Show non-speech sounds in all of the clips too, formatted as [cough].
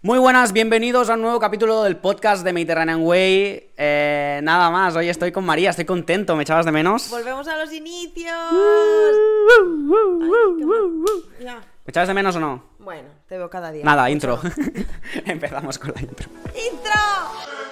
Muy buenas, bienvenidos a un nuevo capítulo del podcast de Mediterranean Way. Eh, nada más, hoy estoy con María, estoy contento, ¿me echabas de menos? Volvemos a los inicios. ¿Me echabas de menos o no? Bueno, te veo cada día. Nada, intro. [laughs] Empezamos con la intro. ¡Intro!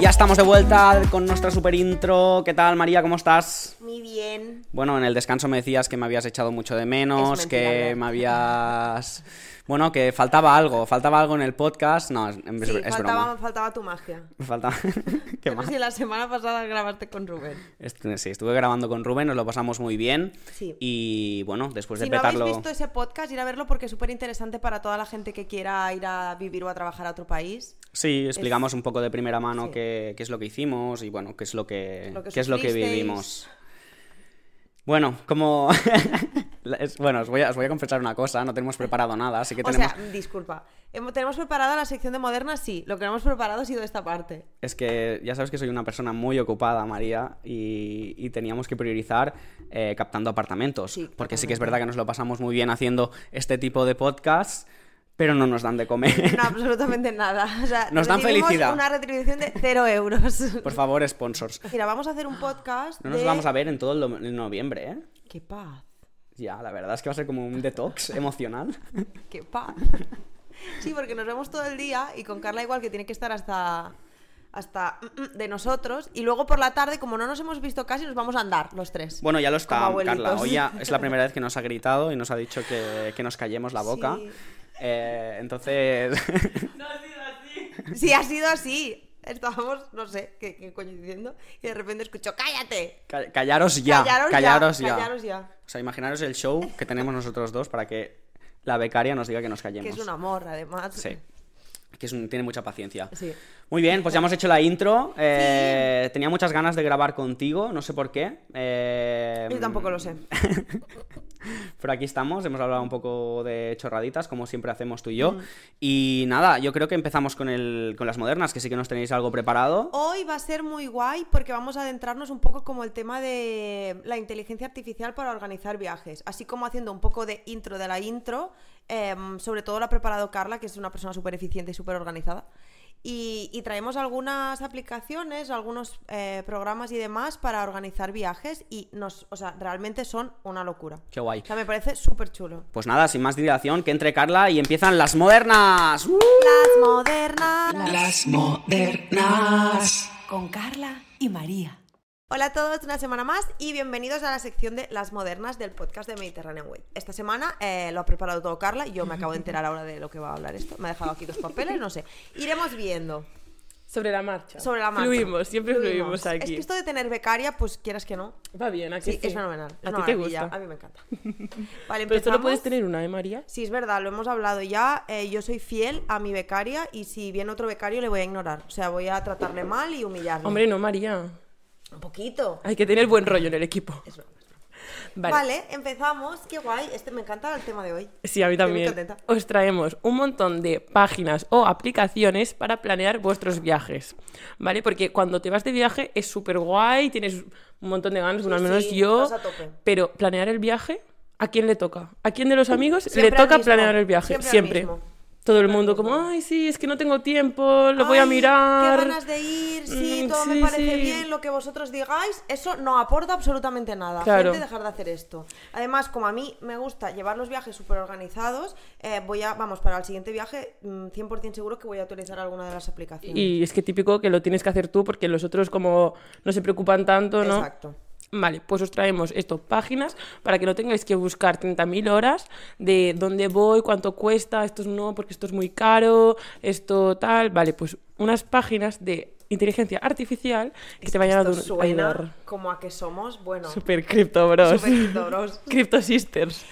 Ya estamos de vuelta con nuestra super intro. ¿Qué tal, María? ¿Cómo estás? Muy bien. Bueno, en el descanso me decías que me habías echado mucho de menos, mentira, que me habías... Bueno, que faltaba algo, faltaba algo en el podcast. No, es, Sí, es faltaba, broma. faltaba tu magia. Faltaba... [laughs] ¿Qué más? si la semana pasada grabaste con Rubén. Sí, estuve grabando con Rubén, nos lo pasamos muy bien. Sí. Y bueno, después de Si no petarlo... habéis visto ese podcast, ir a verlo porque es súper interesante para toda la gente que quiera ir a vivir o a trabajar a otro país. Sí, explicamos un poco de primera mano Sí. qué, qué es lo que hicimos y bueno, qué es lo que, Lo que qué es lo que vivimos. Bueno, como... [laughs] es- bueno, os voy, a, os voy a confesar una cosa, no tenemos preparado nada, así que O tenemos... sea, disculpa. Hemos- tenemos preparada la sección de modernas, sí. Lo que no hemos preparado ha sido esta parte. Es que ya sabes que soy una persona muy ocupada, María, y, y teníamos que priorizar eh, captando apartamentos. Sí, porque sí que es verdad que nos lo pasamos muy bien haciendo este tipo de podcasts, pero no nos dan de comer. No, absolutamente nada. O sea, [laughs] Nos dan felicidad. una retribución de cero euros. [laughs] Por favor, sponsors. Mira, vamos a hacer un podcast No nos de... vamos a ver en todo el noviembre, ¿eh? ¡Qué paz! Ya, la verdad es que va a ser como un detox [laughs] emocional. ¡Qué paz! Sí, porque nos vemos todo el día y con Carla igual que tiene que estar hasta hasta mm, mm, de nosotros y luego por la tarde como no nos hemos visto casi nos vamos a andar los tres. Bueno, ya lo está. Carla. Hoy ya es la [laughs] primera vez que nos ha gritado y nos ha dicho que, que nos callemos la boca. Sí. Eh, entonces... [laughs] Sí, ha sido así. [laughs] Estábamos, no sé, qué, qué coño diciendo y de repente escucho ¡Cállate! ca- callaros ya. Callaros ya, callaros ya. callaros ya. O sea, imaginaros el show que tenemos nosotros dos para que la becaria nos diga que nos Que callemos. es un amor, además. Sí. Que es un- tiene mucha paciencia. Sí. Muy bien, pues ya hemos hecho la intro. Eh, Tenía muchas ganas de grabar contigo, no sé por qué. Eh, Yo tampoco lo sé. [laughs] Pero aquí estamos, hemos hablado un poco de chorraditas, como siempre hacemos tú y yo. Mm. Y nada, yo creo que empezamos con, el, con las modernas, que sí que nos tenéis algo preparado. Hoy va a ser muy guay porque vamos a adentrarnos un poco como el tema de la inteligencia artificial para organizar viajes, así como haciendo un poco de intro de la intro, em, sobre todo lo ha preparado Carla, que es una persona súper eficiente y súper organizada. Y, y traemos algunas aplicaciones, algunos eh, programas y demás para organizar viajes y nos, o sea, realmente son una locura. Qué guay. O sea, me parece súper chulo. Pues nada, sin más dilación, que entre Carla y empiezan las modernas. ¡Uh! Las modernas. Las modernas. con Carla y María. Hola a todos, una semana más y bienvenidos a la sección de las modernas del podcast de Mediterranean Way. Esta semana eh, lo ha preparado todo Carla y yo me acabo de enterar ahora de lo que va a hablar esto. Me ha dejado aquí dos papeles, no sé. Iremos viendo Sobre la marcha. sobre la marcha. Fluimos, siempre fluimos, aquí. Es que esto de tener becaria, pues quieras que no. Va bien, aquí Sí, es fenomenal. Es A ti te gusta. A mí me encanta. [laughs] Vale, Pero solo empezamos. puedes tener una, ¿eh, María? Sí, es verdad, lo hemos hablado ya. eh, yo soy fiel a mi becaria y si viene otro becario le voy a ignorar. O sea, voy a tratarle mal y humillarle. Hombre, no, María. Un poquito. Hay que tener buen rollo en el equipo. Vale. Vale. empezamos. Qué guay. Este me encanta el tema de hoy. Sí, a mí Estoy muy también. Os traemos un montón de páginas o aplicaciones para planear vuestros viajes. ¿Vale? Porque cuando te vas de viaje es súper guay, tienes un montón de ganas, bueno, Sí, al menos sí, yo. Pero planear el viaje, ¿a quién le toca? ¿A quién de los amigos Siempre le toca planear el viaje? Siempre. Todo el mundo como, ay, sí, es que no tengo tiempo, lo voy a mirar. Qué ganas de ir. Sí, Mm, todo me parece sí. bien. Lo que vosotros digáis, eso no aporta absolutamente nada. Claro. Gente, dejar de hacer esto. Además, como a mí me gusta llevar los viajes súper organizados, eh, voy a, vamos, para el siguiente viaje, mm, 100% seguro que voy a utilizar alguna de las aplicaciones. Y es que típico que lo tienes que hacer tú porque los otros como no se preocupan tanto, ¿no? Exacto. Vale, pues os traemos esto, páginas para que no tengáis que buscar 30.000 horas de dónde voy, cuánto cuesta, esto es no, porque esto es muy caro, esto tal. Vale, pues unas páginas de inteligencia artificial que te vayan a ayudar. como a que somos, bueno, Super Crypto Bros. Super Crypto Bros. [laughs] Crypto Sisters.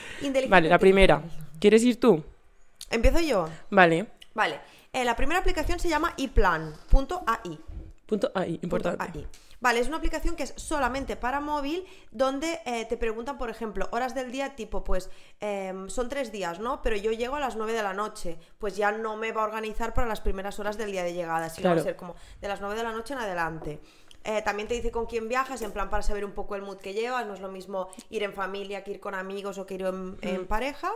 Vale, la primera. ¿Quieres ir tú? ¿Empiezo yo? Vale. Vale. Eh, la primera aplicación se llama iplan.ai. Punto ahí, importante. .ai. Vale, es una aplicación que es solamente para móvil, donde eh, te preguntan, por ejemplo, horas del día tipo, pues em, son tres días, ¿no? Pero yo llego a las 9 de la noche, pues ya no me va a organizar para las primeras horas del día de llegada, sino va Claro. a ser como de las 9 de la noche en adelante. Eh, también te dice con quién viajas, en plan para saber un poco el mood que llevas. No es lo mismo ir en familia que ir con amigos o que ir en, en pareja.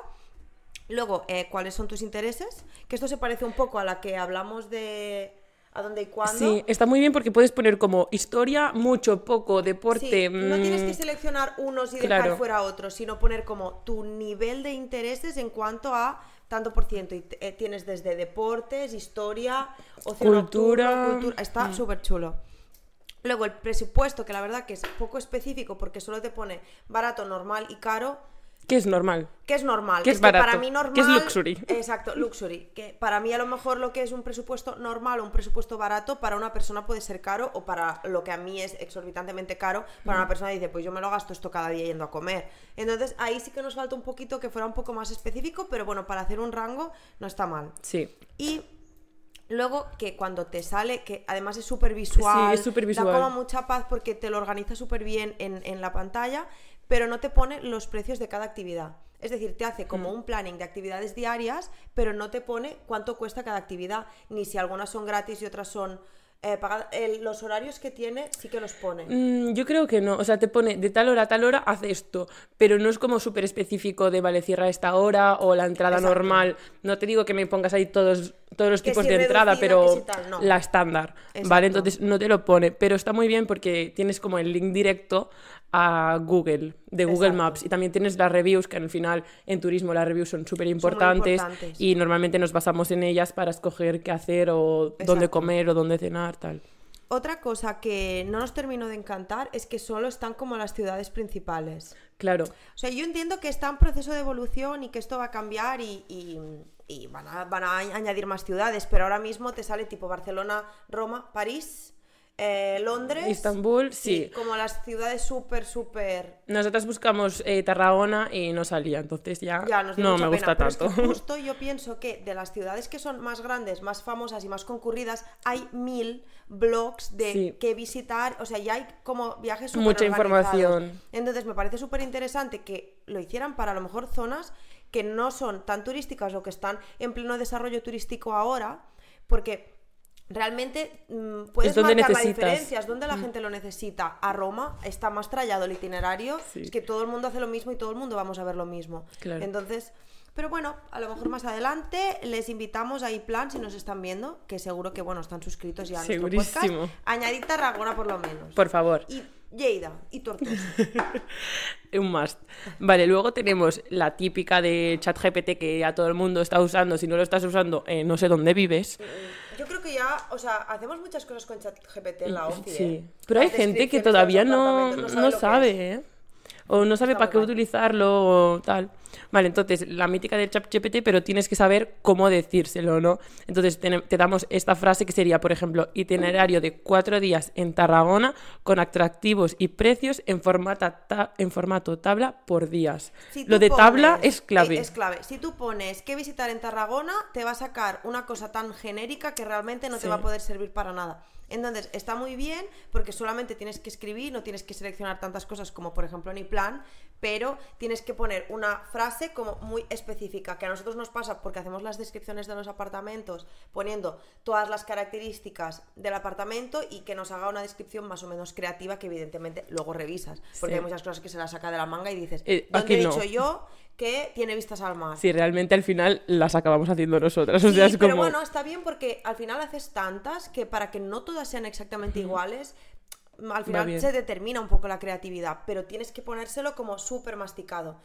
Luego, eh, ¿cuáles son tus intereses? Que esto se parece un poco a la que hablamos de a dónde y cuándo. Sí, está muy bien porque puedes poner como historia, mucho, poco, deporte. Sí, no tienes que mm, seleccionar unos y claro. dejar fuera otros, sino poner como tu nivel de intereses en cuanto a tanto por ciento. Y eh, tienes desde deportes, historia, ocio Cultura. nocturno, cultura. Está súper chulo. Luego el presupuesto, que la verdad que es poco específico porque solo te pone barato, normal y caro. Que es normal. Que es normal. Que es que barato, para mí normal. que es luxury. [laughs] Exacto, luxury. Que para mí a lo mejor lo que es un presupuesto normal o un presupuesto barato para una persona puede ser caro o para lo que a mí es exorbitantemente caro, para una persona dice, pues yo me lo gasto esto cada día yendo a comer. Entonces ahí sí que nos falta un poquito que fuera un poco más específico, pero bueno, para hacer un rango no está mal. Sí. Y luego que cuando te sale, que además es súper visual, Sí, es visual. da como mucha paz porque te lo organiza súper bien en, en la pantalla, pero no te pone los precios de cada actividad. Es decir, te hace Mm. como un planning de actividades diarias, pero no te pone cuánto cuesta cada actividad, ni si algunas son gratis y otras son eh, pagadas. El- los horarios que tiene sí que los pone. Mm, yo creo que no. O sea, te pone de tal hora a tal hora, haz esto. Pero no es como súper específico de, vale, cierra esta hora o la entrada Exacto. normal. No te digo que me pongas ahí todos, todos los Que tipos si de entrada, pero que si tal, no. la estándar. Exacto. ¿Vale? Entonces no te lo pone. Pero está muy bien porque tienes como el link directo a Google, de Google Exacto. Maps. Y también tienes las reviews, que al final en turismo las reviews son súper importantes. Y normalmente nos basamos en ellas para escoger qué hacer o dónde Exacto. comer o dónde cenar, tal. Otra cosa que no nos terminó de encantar es que solo están como las ciudades principales. Claro. O sea, yo entiendo que está en proceso de evolución y que esto va a cambiar y, y- y van, a, van a añadir más ciudades, pero ahora mismo te sale tipo Barcelona, Roma, París, eh, Londres. Istambul, sí. Como las ciudades súper, súper... Nosotras buscamos eh, Tarragona y no salía, entonces ya, Ya, nos no mucha me pena, gusta es tanto. que [laughs] justo yo pienso que de las ciudades que son más grandes, más famosas y más concurridas, hay mil blogs de Sí. qué visitar, o sea, ya hay como viajes Mucha superorganizados. información. Entonces me parece súper interesante que lo hicieran para a lo mejor zonas que no son tan turísticas o que están en pleno desarrollo turístico ahora, porque realmente mm, puedes Es donde marcar la necesitas. diferencia, es donde la gente lo necesita. A Roma está más trallado el itinerario, Sí. es que todo el mundo hace lo mismo y todo el mundo vamos a ver lo mismo. Claro. Entonces, pero bueno, a lo mejor más adelante les invitamos a iPlan si nos están viendo, que seguro que bueno, están suscritos ya a nuestro podcast. Segurísimo. Añadid Tarragona por lo menos. Por favor, Y Lleida y Tortosa. [laughs] un must. Vale, luego tenemos la típica de ChatGPT que ya todo el mundo está usando. Si no lo estás usando, eh, no sé dónde vives. Yo creo que ya, o sea, hacemos muchas cosas con ChatGPT en la OFI. Sí. ¿eh? Pero hay Las gente que todavía no, no que es. sabe, ¿eh? O no sabe Está para qué utilizarlo o tal. Vale, entonces, la mítica de ChatGPT, pero tienes que saber cómo decírselo, ¿no? Entonces, te, te damos esta frase que sería, por ejemplo, itinerario de cuatro días en Tarragona con atractivos y precios en, formata ta- en formato tabla por días. Si Lo de tabla es clave. eh, Es clave. Si tú pones qué visitar en Tarragona, te va a sacar una cosa tan genérica que realmente no Sí. te va a poder servir para nada. Entonces, está muy bien porque solamente tienes que escribir, no tienes que seleccionar tantas cosas como por ejemplo en iPlan, pero tienes que poner una frase como muy específica, que a nosotros nos pasa porque hacemos las descripciones de los apartamentos poniendo todas las características del apartamento y que nos haga una descripción más o menos creativa que evidentemente luego revisas, porque Sí. hay muchas cosas que se las saca de la manga y dices, Eh, ¿dónde he no. dicho yo que tiene vistas al mar? Si realmente al final las acabamos haciendo nosotras. O Sí, sea, es pero como. bueno, está bien porque al final haces tantas que para que no todas sean exactamente iguales, al final se determina un poco la creatividad, pero tienes que ponérselo como súper masticado.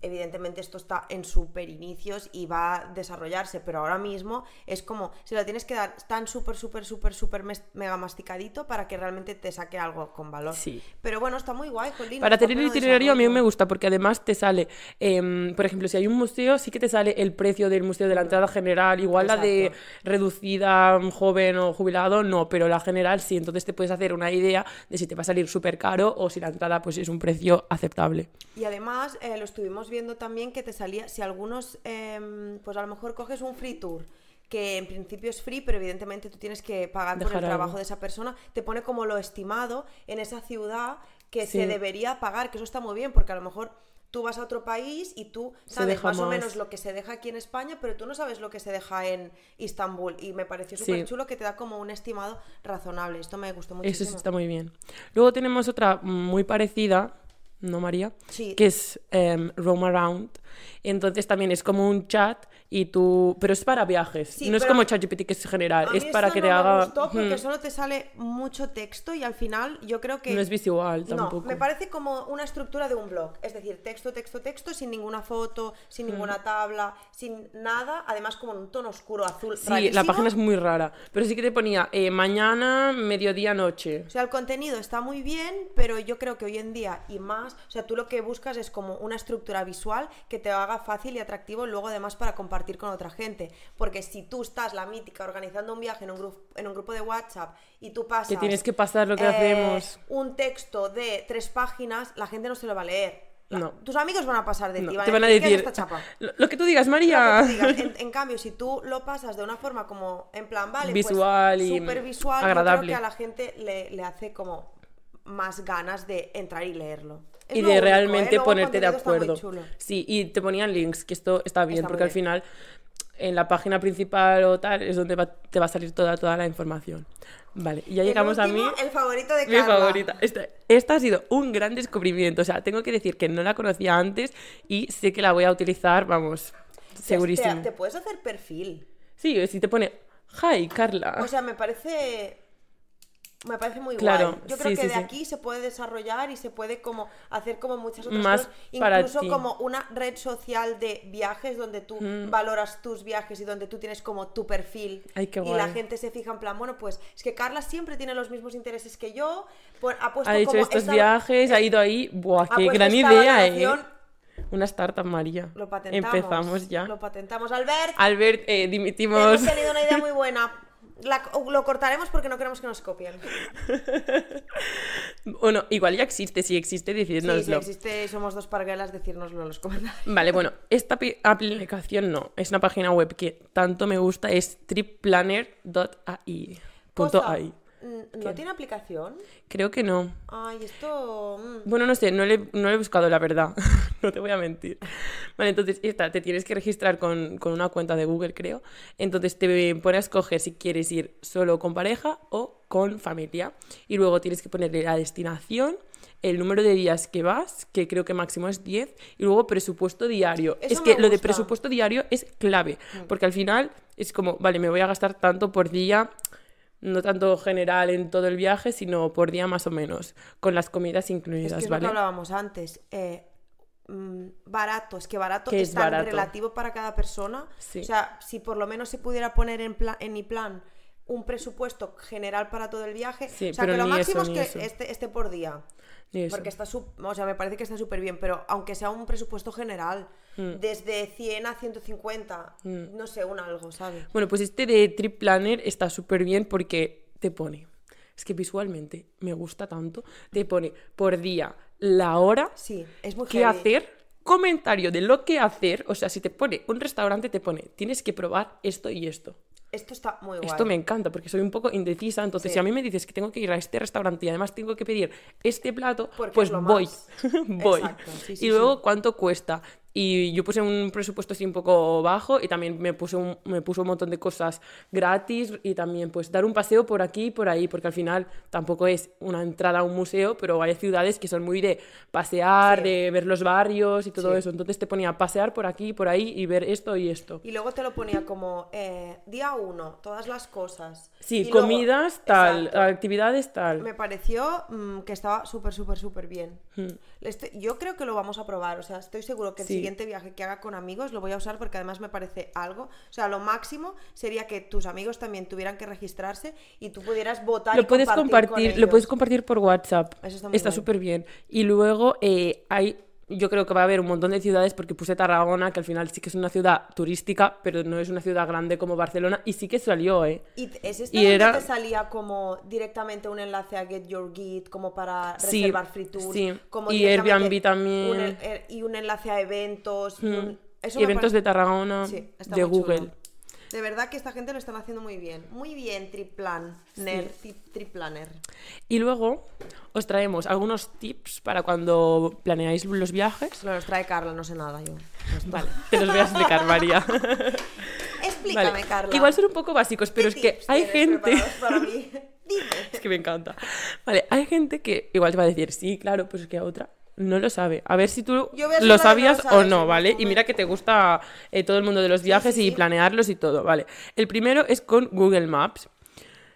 Evidentemente esto está en super inicios y va a desarrollarse, pero ahora mismo es como, se lo tienes que dar tan súper, súper, súper, súper mega masticadito para que realmente te saque algo con valor. Sí. Pero bueno, está muy guay, jolín, Para tener el itinerario a mí me gusta porque además te sale, em, por ejemplo, si hay un museo, sí que te sale el precio del museo de la entrada general, igual la de reducida, mm, joven o jubilado, no, pero la general sí, entonces te puedes hacer una idea de si te va a salir súper caro o si la entrada pues es un precio aceptable. Y además eh, lo estuvimos viendo también que te salía, si algunos, em, pues a lo mejor coges un free tour, que en principio es free, pero evidentemente tú tienes que pagar por Dejar el trabajo algo. de esa persona, te pone como lo estimado en esa ciudad que Sí. se debería pagar, que eso está muy bien, porque a lo mejor tú vas a otro país y tú sabes deja más, o más. menos lo que se deja aquí en España, pero tú no sabes lo que se deja en Istambul. Y me pareció Sí. súper chulo que te da como un estimado razonable. Esto me gustó Eso muchísimo. sí está muy bien. Luego tenemos otra muy parecida, ¿no, María? Sí. Que es em, Roam Around. Entonces también es como un chat y tú... Pero es para viajes. Sí, no es como ChatGPT que es general. Es para que no te me haga... gustó porque Ujú. solo te sale mucho texto y al final yo creo que... No es visual No, tampoco. me parece como una estructura de un blog, es decir, texto, texto, texto, sin ninguna foto, sin ninguna tabla, sin nada, además como en un tono oscuro azul. Sí, la rarísimo. página es muy rara. Pero sí que te ponía eh, mañana, mediodía, noche. O sea, el contenido está muy bien, pero yo creo que hoy en día y más, o sea, tú lo que buscas es como una estructura visual que te haga fácil y atractivo luego además para compartir con otra gente. Porque si tú estás, la mítica, organizando un viaje en un, grupo en un grupo de WhatsApp y tú pasas... Que tienes que pasar lo que eh, hacemos. Un texto de tres páginas, la gente no se lo va a leer. La- No. Tus amigos van a pasar de No, ti, te van a "¿Qué es decir... esta chapa? Lo, lo que tú digas, Lo María. que tú digas. [laughs] En, en cambio, si tú lo pasas de una forma como, en plan, vale, Visual pues, y súper visual, yo agradable. creo que a la gente le, le hace como más ganas de entrar y leerlo. Es y de único, ¿eh? realmente ponerte de acuerdo. Sí, y te ponían links, que esto está bien, Está porque al final en la página principal o tal es donde va- te va a salir toda, toda la información. Vale, y ya El llegamos a mí. El favorito de Mi Carla. favorita. Esta, esta ha sido un gran descubrimiento. O sea, tengo que decir que no la conocía antes y sé que la voy a utilizar, vamos, segurísimo. Te, te puedes hacer perfil. Sí, si te pone, hi, Carla. O sea, me parece. Me parece muy Claro, guay. Yo creo sí, que sí, de sí. aquí se puede desarrollar y se puede como hacer como muchas otras Más cosas. Incluso como una red social de viajes donde tú Mm. valoras tus viajes y donde tú tienes como tu perfil. Ay, qué y la guay. gente se fija en plan, bueno, pues es que Carla siempre tiene los mismos intereses que yo. pues, ha puesto ha hecho como estos esta- viajes, ha ido ahí. Buah, qué gran idea, ¿eh? Una startup, María. Lo patentamos. Empezamos ya. Lo patentamos. Albert, Albert, eh, dimitimos. hemos tenido una idea muy buena. [laughs] La- lo cortaremos porque no queremos que nos copien. [laughs] Bueno, igual ya existe, si existe, Sí, si existe, somos dos parguelas, decírnoslo en los comentarios. Vale, bueno, [laughs] esta aplicación no, es una página web que tanto me gusta, es tripplanner.ai. AI. Mm, ¿No tiene aplicación? Creo que no. Ay, esto... mm. Bueno, no sé, no le, no le he buscado la verdad, [laughs] no te voy a mentir. Vale, entonces esta, te tienes que registrar con, con una cuenta de Google, creo. Entonces te pone a escoger si quieres ir solo con pareja o con familia. Y luego tienes que ponerle la destinación, el número de días que vas, que creo que máximo es 10, y luego presupuesto diario. Eso es que lo de. Mm. presupuesto diario es clave, porque al final es como, vale, me voy a gastar tanto por día. No tanto general en todo el viaje, sino por día más o menos, con las comidas Es incluidas, que es lo ¿vale? que hablábamos antes. eh, mm, barato, es que barato ¿Qué es, es tan relativo para cada persona. Sí. O sea, si por lo menos se pudiera poner en, pla- en mi plan un presupuesto general para todo el viaje, Sí, o sea, pero que lo máximo eso, es que esté, esté por día. Porque está, o sea, me parece que está súper bien, pero aunque sea un presupuesto general, Mm. desde 100 a 150, no sé, un algo, ¿sabes? Bueno, pues este de Trip Planner está súper bien porque te pone, es que visualmente me gusta tanto, te pone por día la hora, Sí, es muy qué heavy. hacer, comentario de lo que hacer, o sea, si te pone un restaurante, te pone, tienes que probar esto y esto. Esto está muy guay. Esto me encanta porque soy un poco indecisa, entonces Sí. si a mí me dices que tengo que ir a este restaurante y además tengo que pedir este plato, Porque pues voy, [laughs] voy. Exacto, sí, sí, y luego cuánto cuesta. Y yo puse un presupuesto así un poco bajo y también me puse un, me puso un montón de cosas gratis y también pues dar un paseo por aquí y por ahí, porque al final tampoco es una entrada a un museo, pero hay ciudades que son muy de pasear, Sí. de ver los barrios y todo Sí. eso. Entonces te ponía pasear por aquí y por ahí y ver esto y esto. Y luego te lo ponía como eh, día uno, todas las cosas. Sí, Y luego- comidas tal, Exacto. actividades tal. Me pareció mm, que estaba súper, súper, súper bien. Este- yo creo que lo vamos a probar. O sea, estoy seguro que el Sí. siguiente viaje que haga con amigos lo voy a usar porque además me parece algo. O sea, lo máximo sería que tus amigos también tuvieran que registrarse y tú pudieras votar. y Lo puedes compartir, compartir, con lo puedes compartir por WhatsApp. Eso está súper bien. Y luego eh, hay, yo creo que va a haber un montón de ciudades porque puse Tarragona, que al final sí que es una ciudad turística, pero no es una ciudad grande como Barcelona. Y sí que salió, ¿eh? ¿Y es este Y era- te salía como directamente un enlace a Get Your Git, como para Sí, reservar free tours? sí. Como Y Airbnb también. un en- y un enlace a eventos. y un- eso y me eventos parece- de Tarragona Sí, de Google. chulo. De verdad que esta gente lo están haciendo muy bien. Muy bien, Triplan. Ner, tri- Triplaner. Y luego os traemos algunos tips para cuando planeáis los viajes. Lo los trae Carla, no sé nada yo. Vale, te los voy a explicar, María. [laughs] Explícame, Vale. Carla. Igual son un poco básicos, pero es ¿Qué que hay gente... para mí? [laughs] Dime. Es que me encanta. Vale, hay gente que igual te va a decir, sí, claro, pues es que otra no lo sabe. A ver si tú lo no sabías o no, ¿vale? Y mira que te gusta eh, todo el mundo de los viajes sí, y sí. planearlos y todo, ¿vale? El primero es con Google Maps.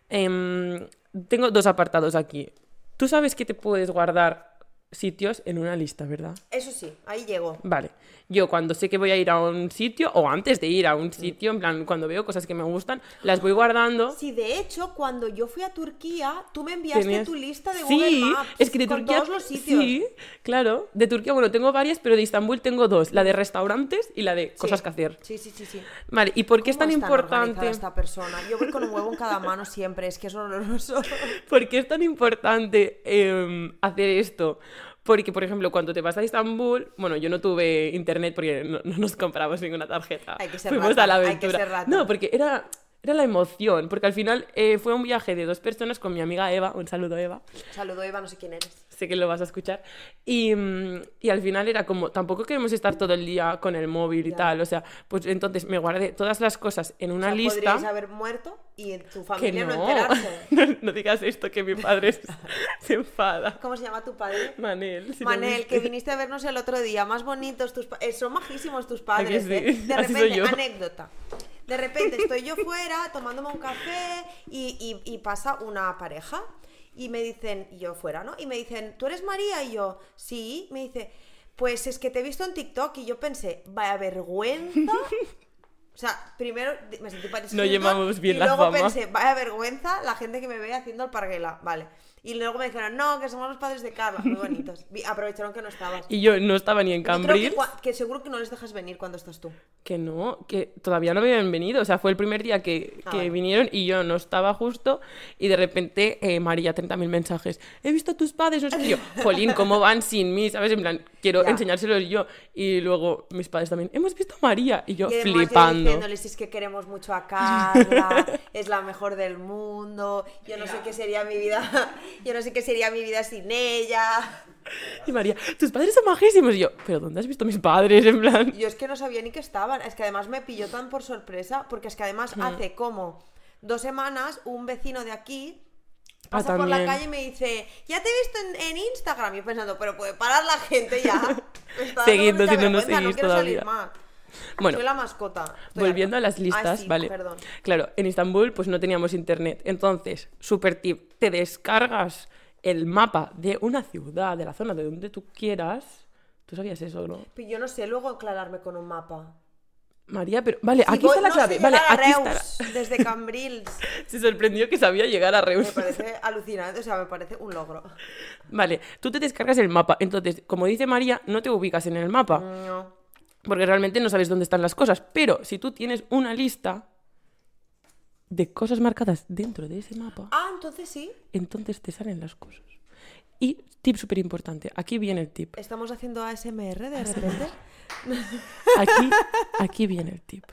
Em, tengo dos apartados aquí. Tú sabes que te puedes guardar sitios en una lista, ¿verdad? Eso sí, ahí llego. Vale. Yo cuando sé que voy a ir a un sitio, o antes de ir a un sitio, en plan, cuando veo cosas que me gustan, las voy guardando. Sí, de hecho, cuando yo fui a Turquía, tú me enviaste Tenías- tu lista de sí, Google Maps es que de con Turquía todos los sitios. Sí, claro. De Turquía, bueno, tengo varias, pero de Estambul tengo dos. La de restaurantes y la de cosas Sí. que hacer. Sí, sí, sí, sí. Vale, ¿y por qué es ¿Cómo tan importante? esta persona? Yo voy con un huevo en cada mano siempre, es que es horroroso. [laughs] ¿Por qué es tan importante em, hacer esto? Porque, por ejemplo, cuando te vas a Estambul, bueno, yo no tuve internet porque no, no nos compramos ninguna tarjeta. Hay que ser Fuimos rata, a la hay que aventura. ser rata. No, porque era, era la emoción, porque al final eh, fue un viaje de dos personas con mi amiga Eva, un saludo Eva, Saludo, Eva, no sé quién eres. Sé que lo vas a escuchar. Y, mm, y al final era como, tampoco queremos estar todo el día con el móvil y Ya. tal. O sea, pues entonces me guardé todas las cosas en una o sea, lista. podríais haber muerto y en tu Que familia no, no. enterarse. [laughs] no, no digas esto, que mi padre se- [laughs] se enfada. ¿Cómo se llama tu padre? Manel. si Manel, que viniste a vernos el otro día, más bonitos tus eh, son majísimos tus ¿A padres, que sí? ¿eh? De [laughs] Así repente, anécdota. De repente estoy yo fuera tomándome un café y, y- y pasa una pareja y me dicen, y yo fuera, ¿no? Y me dicen, ¿tú eres María? Y yo, sí. Me dice, pues es que te he visto en TikTok y yo pensé, vaya vergüenza. [laughs] O sea, primero me sentí parecida. No llevamos bien y la luego fama. pensé, vaya vergüenza la gente que me ve haciendo el parguela. Vale. Y luego me dijeron, no, que somos los padres de Carla. Muy bonitos. Aprovecharon que no estabas. Y yo no estaba ni en Yo creo que, que seguro que no les dejas venir cuando estás tú. Que no, que todavía no habían venido. O sea, fue el primer día que, Ah, que vale. vinieron y yo no estaba justo. Y de repente, eh, María, 30.000 mensajes. He visto a tus padres, no sé qué. Yo, [laughs] Jolín, ¿cómo van sin mí? ¿Sabes? En plan, quiero Ya. enseñárselos yo. Y luego mis padres también, hemos visto a María. Y yo y además yo flipando. diciéndoles es que queremos mucho a Carla, [laughs] es la mejor del mundo, yo no sé qué sería mi vida, yo no sé qué sería mi vida sin ella. Y María, tus padres son majísimos. Y yo, ¿pero dónde has visto a mis padres? En plan. Yo es que no sabía ni que estaban, es que además me pilló tan por sorpresa, porque es que además hace como dos semanas un vecino de aquí Ah, pasa por la calle y me dice, ya te he visto en, en Instagram, y yo pensando, pero puede parar la gente ya. [laughs] Seguidnos si no nos seguís salir todavía. más. Bueno, Soy la mascota. Estoy Volviendo a las listas, Ah, sí, ¿vale? Perdón. Claro, en Estambul pues no teníamos internet. Entonces, super tip, te descargas el mapa de una ciudad, de la zona de donde tú quieras. ¿Tú sabías eso, no? Pero yo no sé luego aclararme con un mapa. María, pero... Vale, Si aquí voy- está la no clave. sé Vale, a aquí está... la- Reus, [laughs] desde Cambrils. Se sorprendió que sabía llegar a Me Reus. parece alucinante, o sea, me parece un logro. Vale, tú te descargas el mapa. Entonces, como dice María, no te ubicas en el mapa. No. Porque realmente no sabes dónde están las cosas. Pero si tú tienes una lista de cosas marcadas dentro de ese mapa... Ah, entonces sí. entonces te salen las cosas. Y tip súper importante, aquí viene el tip. Estamos haciendo ASMR de repente. [laughs] Aquí, aquí viene el tip.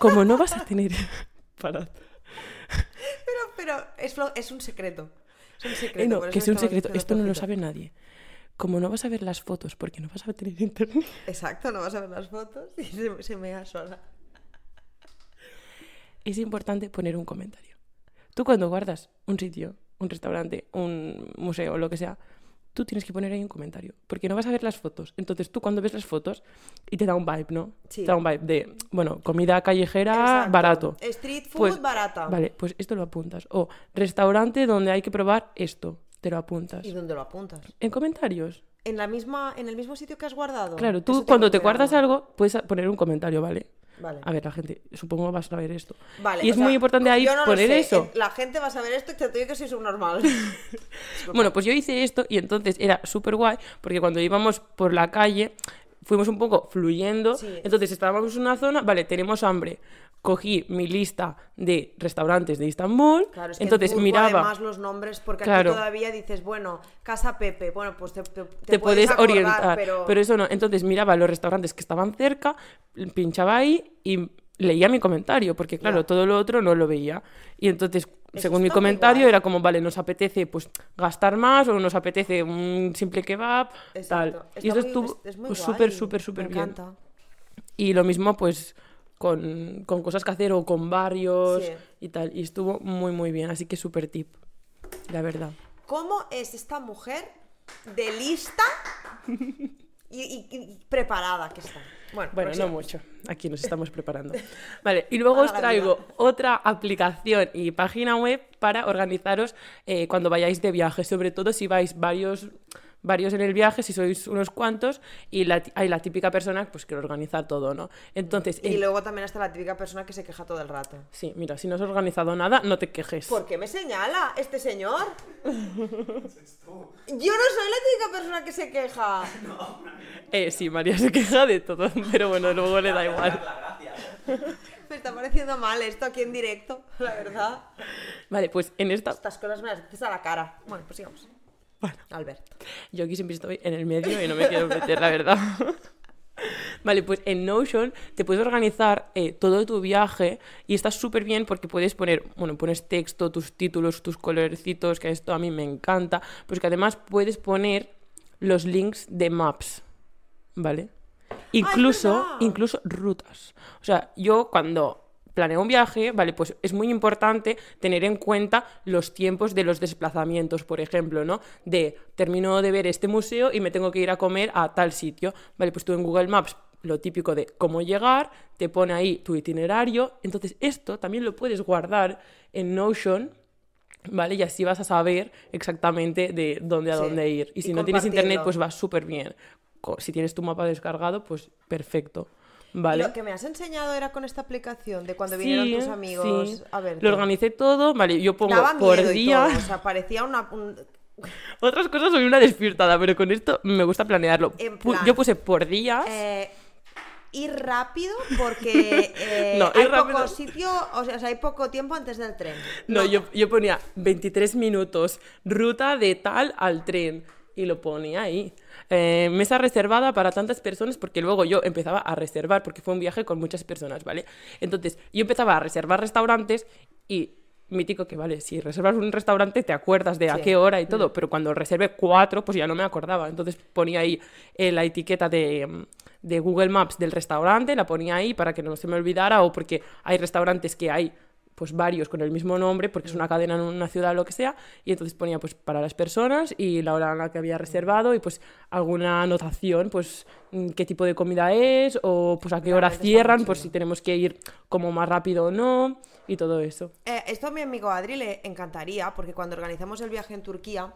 Como no vas a tener... [laughs] Parad. Pero, pero es, es un secreto. Es un secreto. Eh, no, por eso que sea un secreto. diciendo Esto no lo sabe nadie. Como no vas a ver las fotos porque no vas a tener internet, Exacto, no vas a ver las fotos y se, se me da sola. es importante poner un comentario. Tú cuando guardas un sitio, un restaurante, un museo, lo que sea, tú tienes que poner ahí un comentario. Porque no vas a ver las fotos. Entonces tú cuando ves las fotos y te da un vibe, ¿no? Sí. Te da un vibe de, bueno, comida callejera, Exacto. barato. Street food Pues, barata. Vale, pues esto lo apuntas. O restaurante donde hay que probar esto, te lo apuntas. ¿Y dónde lo apuntas? En comentarios. ¿En, la misma, ¿En el mismo sitio que has guardado? Claro, tú cuando te guardas algo, puedes poner un comentario, ¿vale? Vale. A ver, la gente, supongo vas a ver esto. Vale, y es sea, muy importante ahí no poner eso. eh, La gente va a saber esto excepto yo que soy subnormal. [laughs] Bueno, pues yo hice esto y entonces era súper guay porque cuando íbamos por la calle fuimos un poco fluyendo. Sí. Entonces estábamos en una zona, vale, tenemos hambre. Cogí mi lista de restaurantes de Istambul. Claro, es que entonces en miraba. además los nombres, porque Claro. aquí todavía dices, bueno, Casa Pepe, bueno, pues te, te, te, puedes puedes acordar, orientar. pero... eso no. Entonces miraba los restaurantes que estaban cerca, pinchaba ahí y leía mi comentario, porque claro, Ya. todo lo otro no lo veía. Y entonces, Eso según mi comentario, era como, vale, nos apetece pues gastar más o nos apetece un simple kebab, tal. Exacto. Y Está eso muy- estuvo pues, súper, súper, súper Me bien. encanta. Y lo mismo, pues, con, con cosas que hacer o con varios Sí. y tal. Y estuvo muy, muy bien. Así que súper tip, la verdad. ¿Cómo es esta mujer de lista y, y- y preparada que está? Bueno, Bueno, no próxima. mucho. Aquí nos [laughs] estamos preparando. Vale, y luego os traigo otra aplicación y página web para organizaros eh, cuando vayáis de viaje, sobre todo si vais varios varios en el viaje, si sois unos cuantos, y la hay la típica persona pues que lo organiza todo, ¿no? Entonces, Y en- luego también está la típica persona que se queja todo el rato. sí, mira, si no has organizado nada, no te quejes. ¿Por qué me señala este señor? [laughs] Yo no soy la típica persona que se queja. [laughs] Eh, sí, María se queja de todo, [laughs] pero bueno, luego le da igual. Me está pareciendo mal esto aquí en directo, la verdad. Vale, pues en esta Estas cosas me las dices a la cara. Bueno, pues sigamos. Bueno. Albert. Yo aquí siempre estoy en el medio y no me quiero meter, la verdad. [laughs] Vale, pues en Notion te puedes organizar eh, todo tu viaje y está súper bien porque puedes poner, bueno, pones texto, tus títulos, tus colorcitos, que esto a mí me encanta, pues que además puedes poner los links de maps, ¿vale? Incluso, verdad. incluso rutas. O sea, yo cuando planeo un viaje, vale, pues es muy importante tener en cuenta los tiempos de los desplazamientos, por ejemplo, ¿no? De termino de ver este museo y me tengo que ir a comer a tal sitio. Vale, pues tú en Google Maps lo típico de cómo llegar, te pone ahí tu itinerario. Entonces, esto también lo puedes guardar en Notion. ¿Vale? Y así vas a saber exactamente de dónde a Sí, dónde ir. Y y si no tienes internet, pues va súper bien. Si tienes tu mapa descargado, pues perfecto. ¿Vale? Lo que me has enseñado era con esta aplicación de cuando Sí, vinieron tus amigos sí. a ver. Lo organicé todo, vale, yo pongo Daba por miedo y día. todo, o sea, parecía una... un- [laughs] Otras cosas soy una despiertada, pero con esto me gusta planearlo. Plan, yo puse por días. eh, ir rápido porque [laughs] eh, No, hay rápido- poco sitio, o sea, hay poco tiempo antes del tren. no, yo, yo ponía 23 minutos, ruta de tal al tren. Y lo ponía ahí. Eh, mesa reservada para tantas personas, porque luego yo empezaba a reservar, porque fue un viaje con muchas personas, ¿vale? Entonces, yo empezaba a reservar restaurantes y mítico que, vale, si reservas un restaurante te acuerdas de a Sí. qué hora y todo, pero cuando reservé cuatro, pues ya no me acordaba. Entonces ponía ahí eh, la etiqueta de, mm, de Google Maps del restaurante, la ponía ahí para que no se me olvidara o porque hay restaurantes que hay pues varios con el mismo nombre porque es una cadena en una ciudad o lo que sea y entonces ponía pues para las personas y la hora en la que había reservado y pues alguna anotación pues mm, qué tipo de comida es o pues a qué hora cierran por si tenemos que ir como más rápido o no y todo eso. Eh, esto a mi amigo Adri le encantaría, porque cuando organizamos el viaje en Turquía,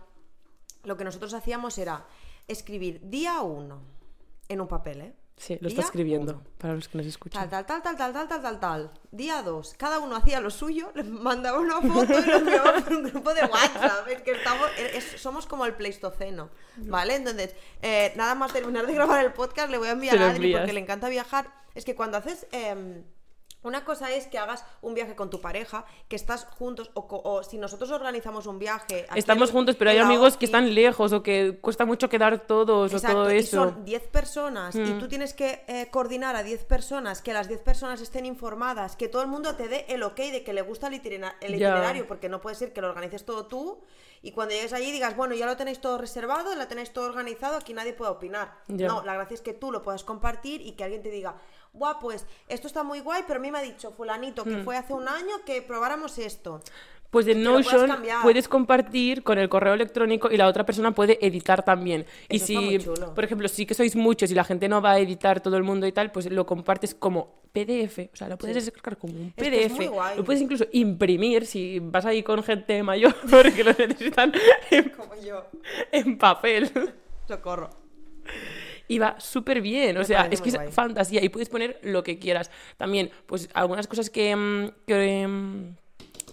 lo que nosotros hacíamos era escribir día uno en un papel, ¿eh? Sí, lo está escribiendo para los que nos escuchan. Tal, tal, tal, tal, tal, tal, tal, tal, tal Día 2. Cada uno hacía lo suyo, les mandaba una foto y lo enviaba por un grupo de WhatsApp. Es que estamos, somos como el Pleistoceno, ¿vale? Entonces, eh, nada más terminar de grabar el podcast, le voy a enviar a Adri porque le encanta viajar. Es que cuando haces. Em, una cosa es que hagas un viaje con tu pareja, que estás juntos, o, o si nosotros organizamos un viaje... estamos en- juntos pero hay amigos que están lejos o que cuesta mucho quedar todos o Exacto, todo y eso Mm. son 10 personas y tú tienes que eh, coordinar a 10 personas, que las 10 personas estén informadas, que todo el mundo te dé el ok de que le gusta el, itinera- el Ya. itinerario, porque no puede ser que lo organices todo tú y cuando llegues allí digas, bueno, ya lo tenéis todo reservado, lo tenéis todo organizado, aquí nadie puede opinar. No, la gracia es que tú lo puedas compartir y que alguien te diga, guau, pues esto está muy guay, pero a mí me ha dicho fulanito que Mm. fue hace un año que probáramos esto. Pues en Notion puedes compartir con el correo electrónico y la otra persona puede editar también. y si, está muy chulo. por ejemplo, sí que sois muchos y la gente no va a editar todo el mundo y tal, pues lo compartes como PDF. O sea, lo puedes descargar como un Es que es PDF. Lo puedes incluso imprimir si vas ahí con gente mayor [laughs] que lo necesitan [laughs] en, Como yo. en papel. Socorro. Y va súper bien, o Me sea, es que es guay. fantasía y puedes poner lo que quieras. También, pues algunas cosas que, mm, que, mm,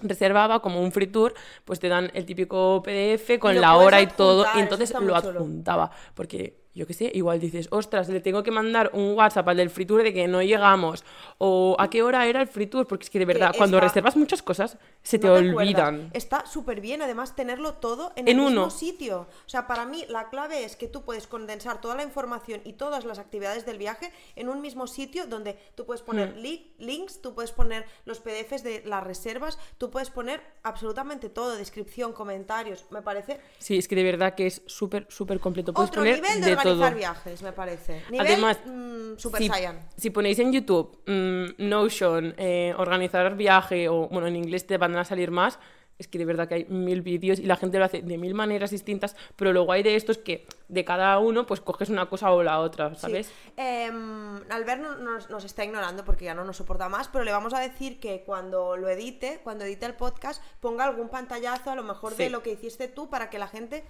reservaba, como un free tour, pues te dan el típico PDF con la hora y todo, y entonces lo chulo. adjuntaba. Porque, yo qué sé, igual dices, ostras, le tengo que mandar un WhatsApp al del free tour de que no llegamos, o a qué hora era el free tour, porque es que de verdad, cuando reservas muchas cosas, se te no acuerdas. olvidan. Está súper bien, además, tenerlo todo en, En el mismo uno. sitio. O sea, para mí la clave es que tú puedes condensar toda la información y todas las actividades del viaje en un mismo sitio donde tú puedes poner Hmm. li- links, tú puedes poner los PDFs de las reservas, tú puedes poner absolutamente todo, descripción, comentarios. Me parece Sí, es que de verdad que es súper, súper completo. Puedes otro poner nivel de, de organizar todo. viajes, me parece. Nivel Además, mm, Super si, Saiyan. si ponéis en YouTube mm, Notion, eh, organizar viaje, o bueno, en inglés te van a salir más, es que de verdad que hay mil vídeos y la gente lo hace de mil maneras distintas, pero lo guay de esto es que de cada uno pues coges una cosa o la otra, ¿sabes? Sí. Em, Albert no- nos, nos está ignorando porque ya no nos soporta más, pero le vamos a decir que cuando lo edite, cuando edite el podcast, ponga algún pantallazo a lo mejor de lo que hiciste tú para que la gente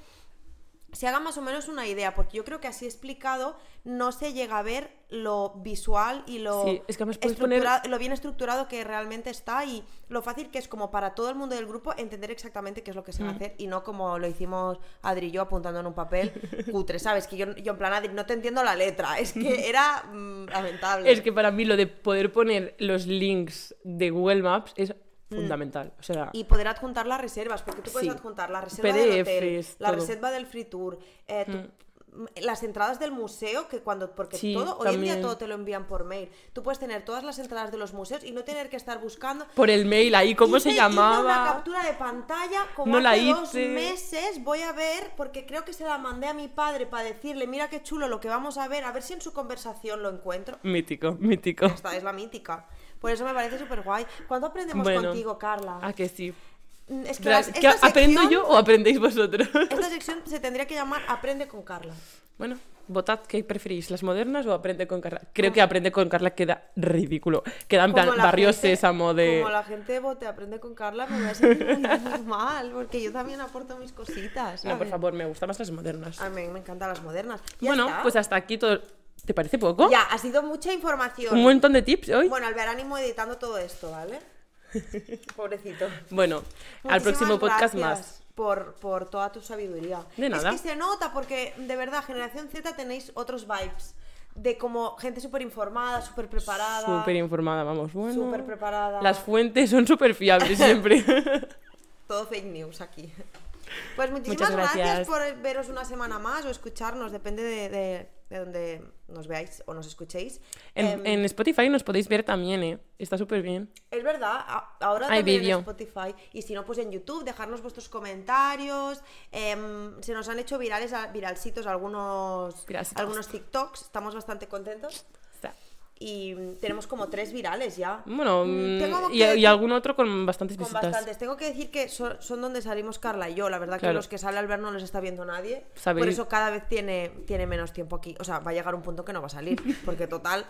se haga más o menos una idea, porque yo creo que así explicado no se llega a ver lo visual y lo, Sí, es que además puedes poner- estructura- lo bien estructurado que realmente está y lo fácil que es como para todo el mundo del grupo entender exactamente qué es lo que se va a hacer y no como lo hicimos Adri y yo apuntando en un papel [laughs] cutre, ¿sabes? Que yo, yo en plan, Adri, no te entiendo la letra, es que [laughs] era mm, lamentable. Es que para mí lo de poder poner los links de Google Maps es fundamental. O sea, Mm. Y poder adjuntar las reservas, porque tú puedes Sí. adjuntar la reserva del hotel, PDFs, la todo. Mm. reserva del free tour, eh, tu- las entradas del museo, que cuando, porque Sí, todo, hoy en día también. todo te lo envían por mail. Tú puedes tener todas las entradas de los museos y no tener que estar buscando. por el mail ahí, ¿cómo Hice- se hice una llamaba? captura de pantalla como No la hace dos hice. meses. Voy a ver, porque creo que se la mandé a mi padre para decirle, mira qué chulo lo que vamos a ver, a ver si en su conversación lo encuentro. Mítico, mítico. Esta es la mítica. Por eso me parece súper guay. ¿Cuándo aprendemos Bueno. contigo, Carla? Ah, que sí. Mm, Es que las- ¿qué esta ¿Aprendo sección- yo o aprendéis vosotros? Esta sección se tendría que llamar Aprende con Carla. Bueno, votad qué preferís, las modernas o aprende con Carla. Creo que aprende con Carla queda ridículo. Queda en plan barrio gente- sésamo de. Como la gente vote Aprende con Carla, me voy a sentir muy, mal, porque yo también aporto mis cositas. No, por favor, me gustan más las modernas. A mí me encantan las modernas. Ya bueno, está. pues hasta aquí todo. ¿Te parece poco? Ya, ha sido mucha información. Un montón de tips hoy. Bueno, al ver ánimo editando todo esto, ¿vale? [laughs] Pobrecito. Bueno, al Muchísimas próximo podcast más. Por, por toda tu sabiduría. De nada. Es que se nota porque, de verdad, Generación Z tenéis otros vibes. De como gente súper informada, súper preparada. Súper informada, vamos. Bueno. Súper preparada. Las fuentes son súper fiables siempre. [laughs] [laughs] Todo fake news aquí. Pues muchísimas Muchas gracias. gracias. por veros una semana más o escucharnos, depende de, de, de donde nos veáis o nos escuchéis. en, Em, en Spotify nos podéis ver también, ¿eh? Está súper bien. Es verdad, a- ahora Hay también en Spotify y si no, pues en YouTube, dejarnos vuestros comentarios. em, se nos han hecho virales, viralcitos algunos, Viralcitos. algunos TikToks, estamos bastante contentos. Y mm, tenemos como tres virales ya. Bueno, Mm, mm, y, que y algún otro con bastantes Con visitas. bastantes. Tengo que decir que son, son donde salimos Carla y yo. La verdad que Claro. los que sale al ver no los está viendo nadie. Sabéis- Por eso cada vez tiene, tiene menos tiempo aquí. O sea, va a llegar un punto que no va a salir. Porque total,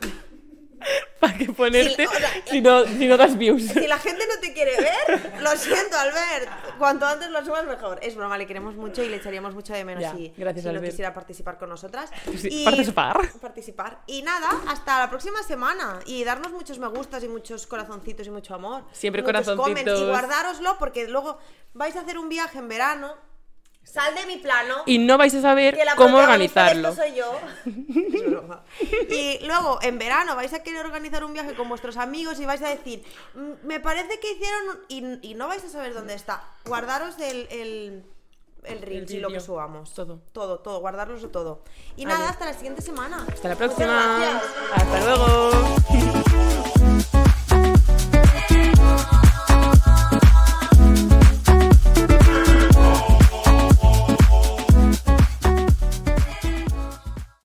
[laughs] ¿Para qué ponerte o sea, si, no, si no das views? si la gente no te quiere ver, lo siento, Albert. Cuanto antes lo subas, mejor. Es broma, le queremos mucho y le echaríamos mucho de menos Ya, si, gracias, si no quisiera participar con nosotras. Sí, participar. Participar. Y nada, hasta la próxima semana. Y darnos muchos me gustas y muchos corazoncitos y mucho amor. Siempre Muchos comments corazoncitos. Y guardároslo porque luego vais a hacer un viaje en verano. Sal de mi plano. Y no vais a saber que la cómo organizarlo. esto soy yo. Es [laughs] broma. Y luego, en verano, vais a querer organizar un viaje con vuestros amigos y vais a decir, "Mm, me parece que hicieron... un-", Y, y no vais a saber dónde está. Guardaros el... el y lo que subamos. Todo. Todo, todo, guardaroslo todo. Y nada, hasta la siguiente semana. Hasta la próxima. Hasta luego.